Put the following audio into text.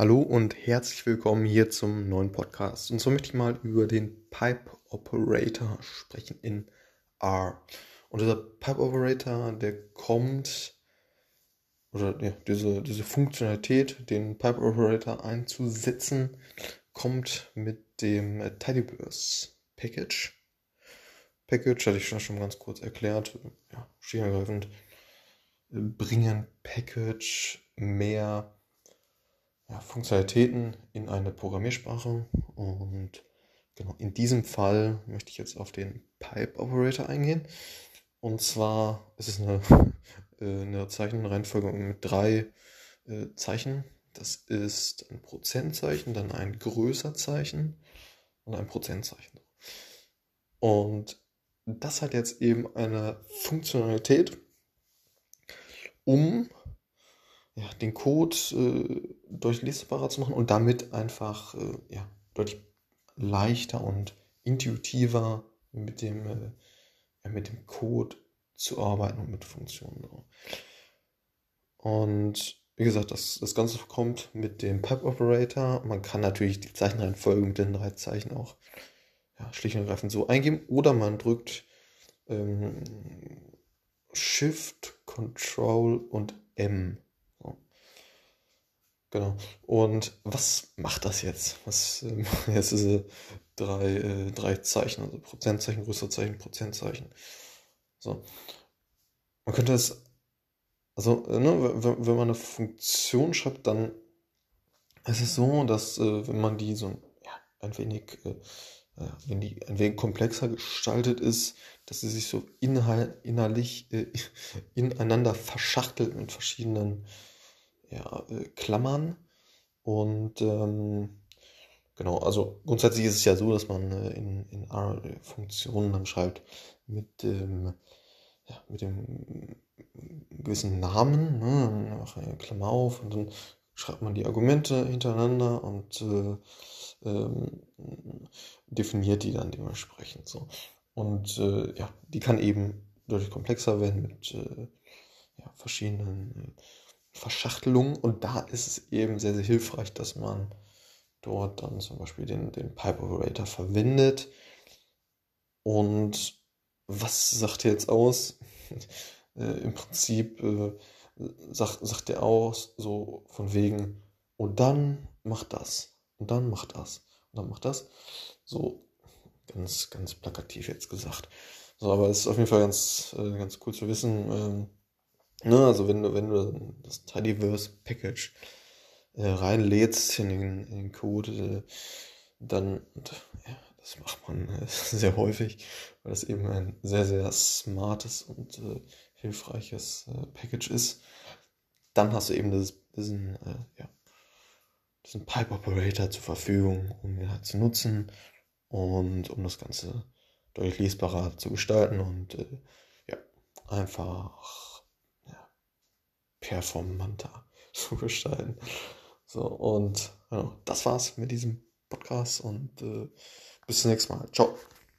Hallo und herzlich willkommen hier zum neuen Podcast. Und so möchte ich mal über den Pipe Operator sprechen in R. Und dieser Pipe Operator, der kommt, oder ja, diese, diese Funktionalität, den Pipe Operator einzusetzen, kommt mit dem Tidyverse Package. Package hatte ich schon ganz kurz erklärt. Ja, schiergreifend bringen Package mehr ja, Funktionalitäten in eine Programmiersprache. Und genau in diesem Fall möchte ich jetzt auf den Pipe Operator eingehen. Und zwar ist es eine, äh, eine Zeichenreihenfolge mit drei äh, Zeichen. Das ist ein Prozentzeichen, dann ein Größerzeichen und ein Prozentzeichen. Und das hat jetzt eben eine Funktionalität, um ja, den Code äh, durchlesbarer zu machen und damit einfach äh, ja, deutlich leichter und intuitiver mit dem, äh, ja, mit dem Code zu arbeiten und mit Funktionen. Und wie gesagt, das, das Ganze kommt mit dem Pipe Operator. Man kann natürlich die Zeichenreihenfolge mit den drei Zeichen auch ja, schlicht und ergreifend so eingeben oder man drückt ähm, Shift, Control und M. Genau. Und was macht das jetzt? Was äh, jetzt diese drei, äh, drei Zeichen, also Prozentzeichen, Größerzeichen, Prozentzeichen. So. Man könnte es, also, äh, ne, wenn, man eine Funktion schreibt, dann ist es so, dass äh, wenn man die so ja, ein wenig, äh, äh, wenn die ein wenig komplexer gestaltet ist, dass sie sich so inhal innerlich ineinander verschachtelt mit verschiedenen ja, äh, Klammern. Und ähm, genau, also grundsätzlich ist es ja so, dass man äh, in, in R Funktionen dann schreibt mit dem, ja, mit dem gewissen Namen, ne, Klammer auf und dann schreibt man die Argumente hintereinander und äh, ähm, definiert die dann dementsprechend so. Und äh, ja, die kann eben deutlich komplexer werden mit äh, ja, verschiedenen äh, Verschachtelung und da ist es eben sehr, sehr hilfreich, dass man dort dann zum Beispiel den, den Pipe Operator verwendet. Und was sagt er jetzt aus? äh, Im Prinzip äh, sagt, sagt er aus, so von wegen, und dann macht das, und dann macht das, und dann macht das. So ganz, ganz plakativ jetzt gesagt. So, aber es ist auf jeden Fall ganz, äh, ganz cool zu wissen. Ähm, Ne, also wenn du, wenn du das Tidyverse Package äh, reinlädst in den, in den Code, äh, dann, ja, das macht man äh, sehr häufig, weil das eben ein sehr, sehr smartes und äh, hilfreiches äh, Package ist, dann hast du eben das, diesen, äh, ja, diesen Pipe Operator zur Verfügung, um ihn halt zu nutzen und um das Ganze deutlich lesbarer zu gestalten und ja, einfach performanter zu gestalten. So, und ja, das war's mit diesem Podcast und äh, bis zum nächsten Mal. Ciao.